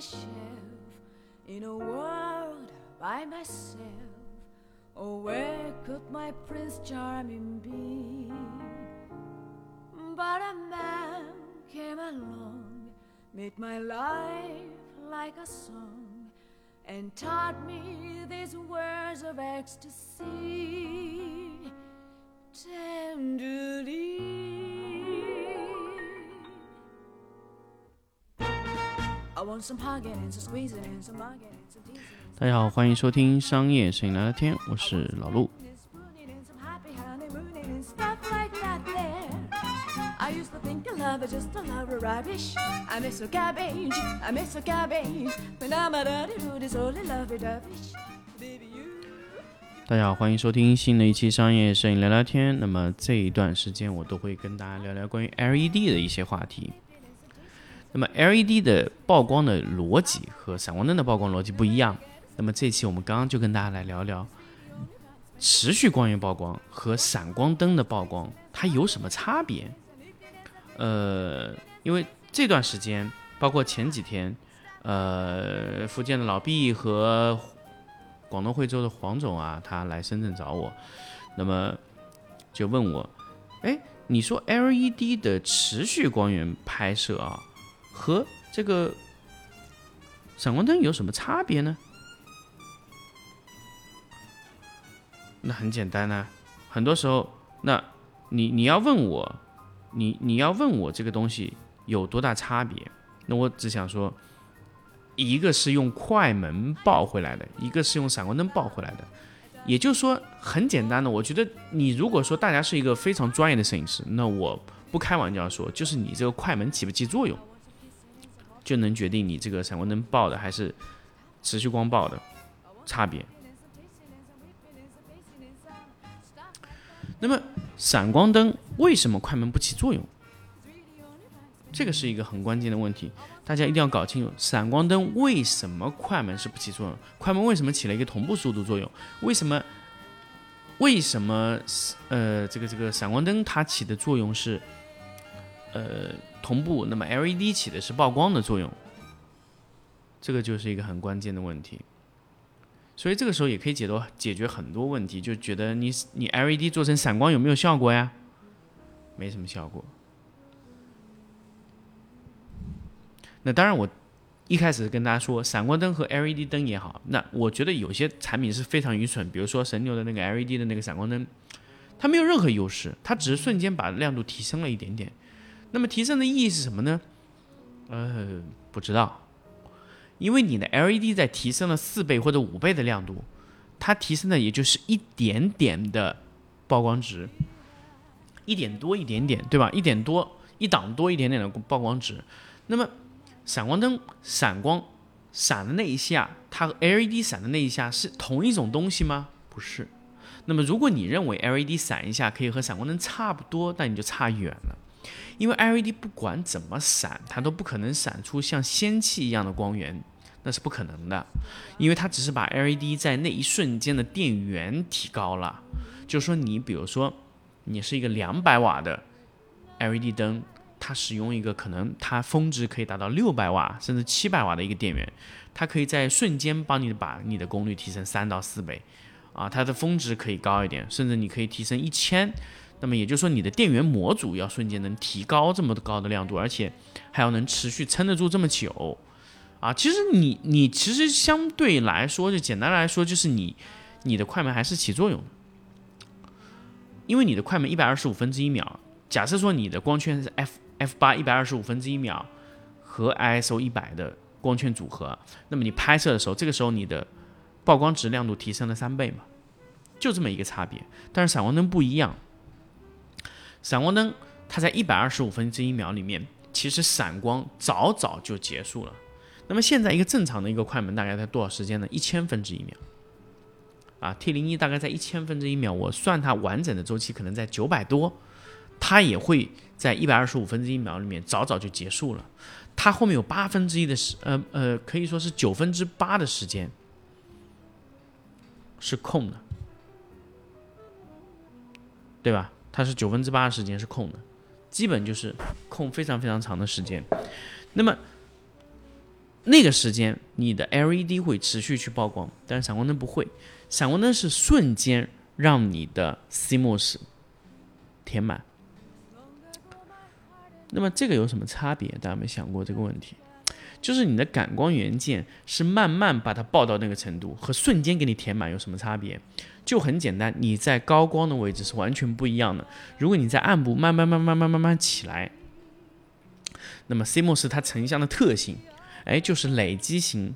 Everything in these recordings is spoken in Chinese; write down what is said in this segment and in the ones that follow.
shelf in a world by myself. Oh, where could my Prince Charming be? But a man came along, made my life like a song, and taught me these words of ecstasy 大家好，欢迎收听商业摄影聊聊天，我是老陆。I. I I. 大家好，欢迎收听新的一期商业摄影聊聊天。那么这一段时间我都会跟大家聊聊关于 LED 的一些话题。那么 LED 的曝光的逻辑和闪光灯的曝光逻辑不一样。那么这期我们刚刚就跟大家来聊聊持续光源曝光和闪光灯的曝光它有什么差别？呃，因为这段时间，包括前几天，呃，福建的老毕和广东惠州的黄总啊，他来深圳找我，那么就问我，哎，你说 LED 的持续光源拍摄啊，和这个闪光灯有什么差别呢？那很简单啊，很多时候，那你你要问我，你你要问我这个东西有多大差别，那我只想说，一个是用快门爆回来的，一个是用闪光灯爆回来的。也就是说，很简单的，我觉得你如果说大家是一个非常专业的摄影师，那我不开玩笑说，就是你这个快门起不起作用，就能决定你这个闪光灯爆的还是持续光爆的差别。那么闪光灯为什么快门不起作用？这个是一个很关键的问题，大家一定要搞清楚，闪光灯为什么快门是不起作用？快门为什么起了一个同步速度作用？为什么？为什么？呃，这个这个闪光灯它起的作用是呃同步，那么 LED 起的是曝光的作用，这个就是一个很关键的问题。所以这个时候也可以解决解决很多问题，就觉得你你 LED 做成闪光有没有效果呀？没什么效果。那当然，我一开始跟大家说，闪光灯和 LED 灯也好，那我觉得有些产品是非常愚蠢，比如说神牛的那个 LED 的那个闪光灯，它没有任何优势，它只是瞬间把亮度提升了一点点。那么提升的意义是什么呢？呃，不知道。因为你的 LED 在提升了四倍或者五倍的亮度，它提升的也就是一点点的曝光值，一点多一点点，对吧？一点多一档多一点点的曝光值。那么闪光灯闪光闪的那一下，它和 LED 闪的那一下是同一种东西吗？不是。那么如果你认为 LED 闪一下可以和闪光灯差不多，那你就差远了。因为 LED 不管怎么闪，它都不可能闪出像氙气一样的光源，那是不可能的。因为它只是把 LED 在那一瞬间的电源提高了。就是说，你比如说，你是一个两百瓦的 LED 灯，它使用一个可能它峰值可以达到六百瓦甚至七百瓦的一个电源，它可以在瞬间帮你把你的功率提升三到四倍，啊，它的峰值可以高一点，甚至你可以提升一千。那么也就是说，你的电源模组要瞬间能提高这么高的亮度，而且还要能持续撑得住这么久，啊，其实你你其实相对来说，就简单来说，就是你你的快门还是起作用，因为你的快门一百二十五分之一秒，假设说你的光圈是 f f 八一百二十五分之一秒和 ISO 一百的光圈组合，那么你拍摄的时候，这个时候你的曝光值亮度提升了三倍嘛，就这么一个差别。但是闪光灯不一样。闪光灯，它在一百二十五分之一秒里面，其实闪光早早就结束了。那么现在一个正常的一个快门大概在多少时间呢？一千分之一秒。啊，T 零一大概在一千分之一秒，我算它完整的周期可能在九百多，它也会在一百二十五分之一秒里面早早就结束了。它后面有八分之一的时，呃呃，可以说是九分之八的时间是空的，对吧？它是九分之八的时间是空的，基本就是空非常非常长的时间。那么那个时间你的 LED 会持续去曝光，但是闪光灯不会，闪光灯是瞬间让你的 CMOS 填满。那么这个有什么差别？大家没想过这个问题？就是你的感光元件是慢慢把它爆到那个程度，和瞬间给你填满有什么差别？就很简单，你在高光的位置是完全不一样的。如果你在暗部慢慢慢慢慢慢慢起来，那么 CMOS 它成像的特性，哎，就是累积型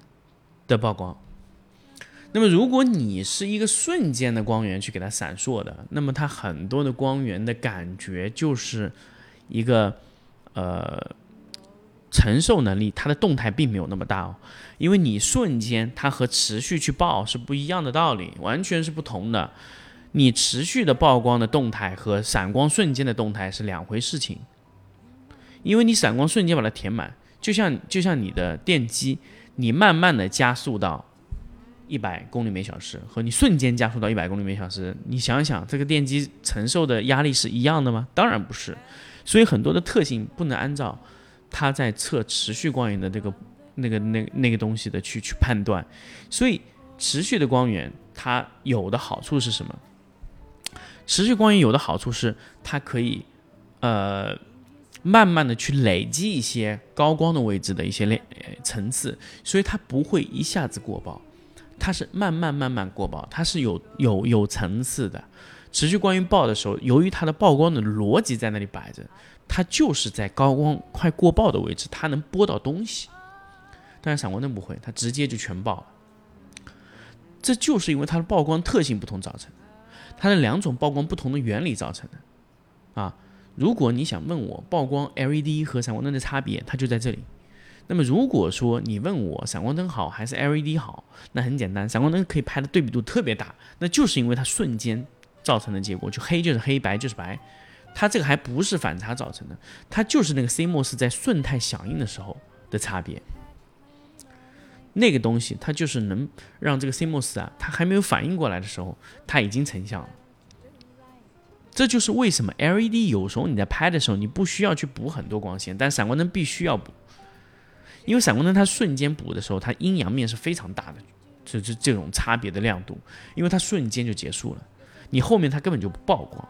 的曝光。那么如果你是一个瞬间的光源去给它闪烁的，那么它很多的光源的感觉就是一个呃。承受能力，它的动态并没有那么大哦，因为你瞬间它和持续去爆是不一样的道理，完全是不同的。你持续的曝光的动态和闪光瞬间的动态是两回事情，因为你闪光瞬间把它填满，就像就像你的电机，你慢慢的加速到一百公里每小时，和你瞬间加速到一百公里每小时，你想想这个电机承受的压力是一样的吗？当然不是，所以很多的特性不能按照。它在测持续光源的这个、那个、那那个东西的去去判断，所以持续的光源它有的好处是什么？持续光源有的好处是它可以呃慢慢的去累积一些高光的位置的一些类层次，所以它不会一下子过曝，它是慢慢慢慢过曝，它是有有有层次的。持续光源爆的时候，由于它的曝光的逻辑在那里摆着。它就是在高光快过曝的位置，它能播到东西，但是闪光灯不会，它直接就全爆了。这就是因为它的曝光特性不同造成的，它的两种曝光不同的原理造成的。啊，如果你想问我曝光 LED 和闪光灯的差别，它就在这里。那么如果说你问我闪光灯好还是 LED 好，那很简单，闪光灯可以拍的对比度特别大，那就是因为它瞬间造成的结果，就黑就是黑白就是白。它这个还不是反差造成的，它就是那个 CMOS 在瞬态响应的时候的差别。那个东西它就是能让这个 CMOS 啊，它还没有反应过来的时候，它已经成像了。这就是为什么 LED 有时候你在拍的时候，你不需要去补很多光线，但闪光灯必须要补，因为闪光灯它瞬间补的时候，它阴阳面是非常大的，这这这种差别的亮度，因为它瞬间就结束了，你后面它根本就不曝光。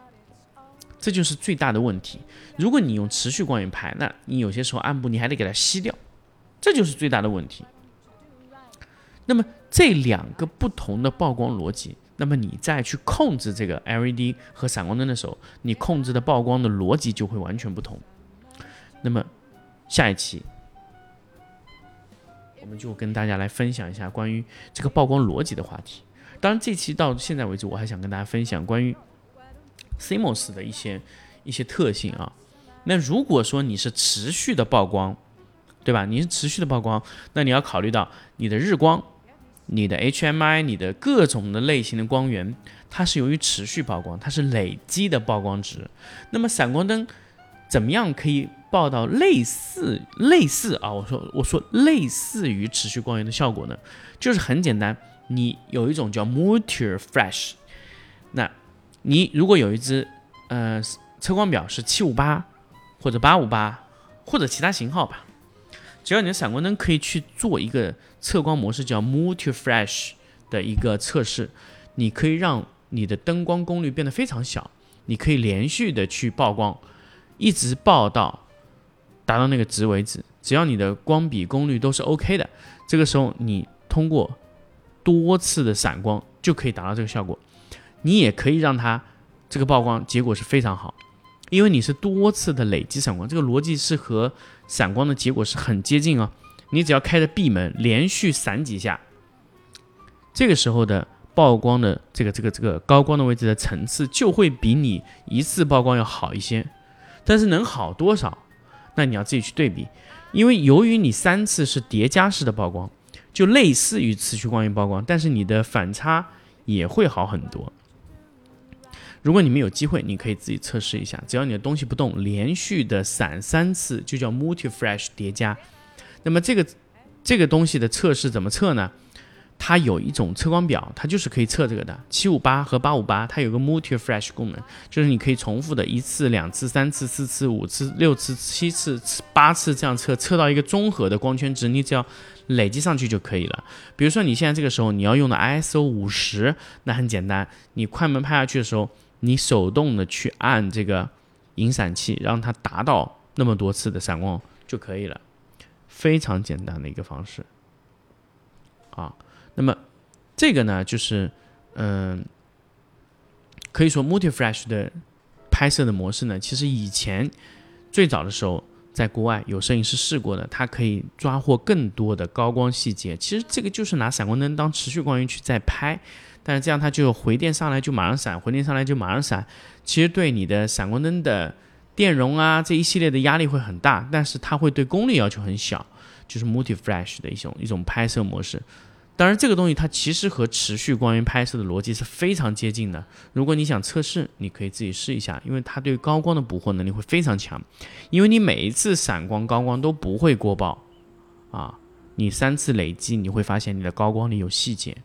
这就是最大的问题。如果你用持续光源拍，那你有些时候暗部你还得给它吸掉，这就是最大的问题。那么这两个不同的曝光逻辑，那么你再去控制这个 LED 和闪光灯的时候，你控制的曝光的逻辑就会完全不同。那么下一期我们就跟大家来分享一下关于这个曝光逻辑的话题。当然，这期到现在为止，我还想跟大家分享关于。CMOS 的一些一些特性啊，那如果说你是持续的曝光，对吧？你是持续的曝光，那你要考虑到你的日光、你的 HMI、你的各种的类型的光源，它是由于持续曝光，它是累积的曝光值。那么闪光灯怎么样可以报到类似类似啊？我说我说类似于持续光源的效果呢？就是很简单，你有一种叫 multi flash，那。你如果有一只，呃，测光表是七五八或者八五八或者其他型号吧，只要你的闪光灯可以去做一个测光模式，叫 Move to flash 的一个测试，你可以让你的灯光功率变得非常小，你可以连续的去曝光，一直曝到达到那个值为止，只要你的光比功率都是 OK 的，这个时候你通过多次的闪光就可以达到这个效果。你也可以让它这个曝光结果是非常好，因为你是多次的累积闪光，这个逻辑是和闪光的结果是很接近哦。你只要开着闭门，连续闪几下，这个时候的曝光的这个这个这个高光的位置的层次就会比你一次曝光要好一些。但是能好多少，那你要自己去对比，因为由于你三次是叠加式的曝光，就类似于持续光源曝光，但是你的反差也会好很多。如果你们有机会，你可以自己测试一下。只要你的东西不动，连续的闪三次，就叫 multi flash 叠加。那么这个这个东西的测试怎么测呢？它有一种测光表，它就是可以测这个的。七五八和八五八，它有个 multi flash 功能，就是你可以重复的一次、两次、三次、四次、五次、六次、七次、八次这样测，测到一个综合的光圈值，你只要累积上去就可以了。比如说你现在这个时候你要用的 ISO 五十，那很简单，你快门拍下去的时候，你手动的去按这个引闪器，让它达到那么多次的闪光就可以了，非常简单的一个方式。啊。那么，这个呢，就是嗯，可以说 multi flash 的拍摄的模式呢，其实以前最早的时候，在国外有摄影师试过的，它可以抓获更多的高光细节。其实这个就是拿闪光灯当持续光源去在拍，但是这样它就回电上来就马上闪，回电上来就马上闪。其实对你的闪光灯的电容啊这一系列的压力会很大，但是它会对功率要求很小，就是 multi flash 的一种一种拍摄模式。当然，这个东西它其实和持续光源拍摄的逻辑是非常接近的。如果你想测试，你可以自己试一下，因为它对高光的捕获能力会非常强。因为你每一次闪光高光都不会过曝，啊，你三次累积，你会发现你的高光里有细节。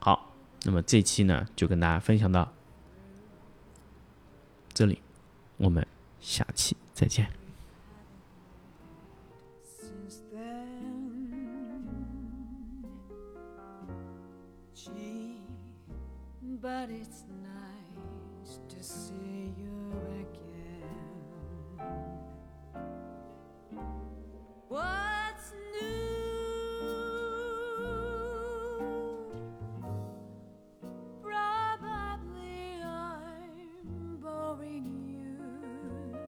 好，那么这期呢就跟大家分享到这里，我们下期再见。but it's nice to see you again.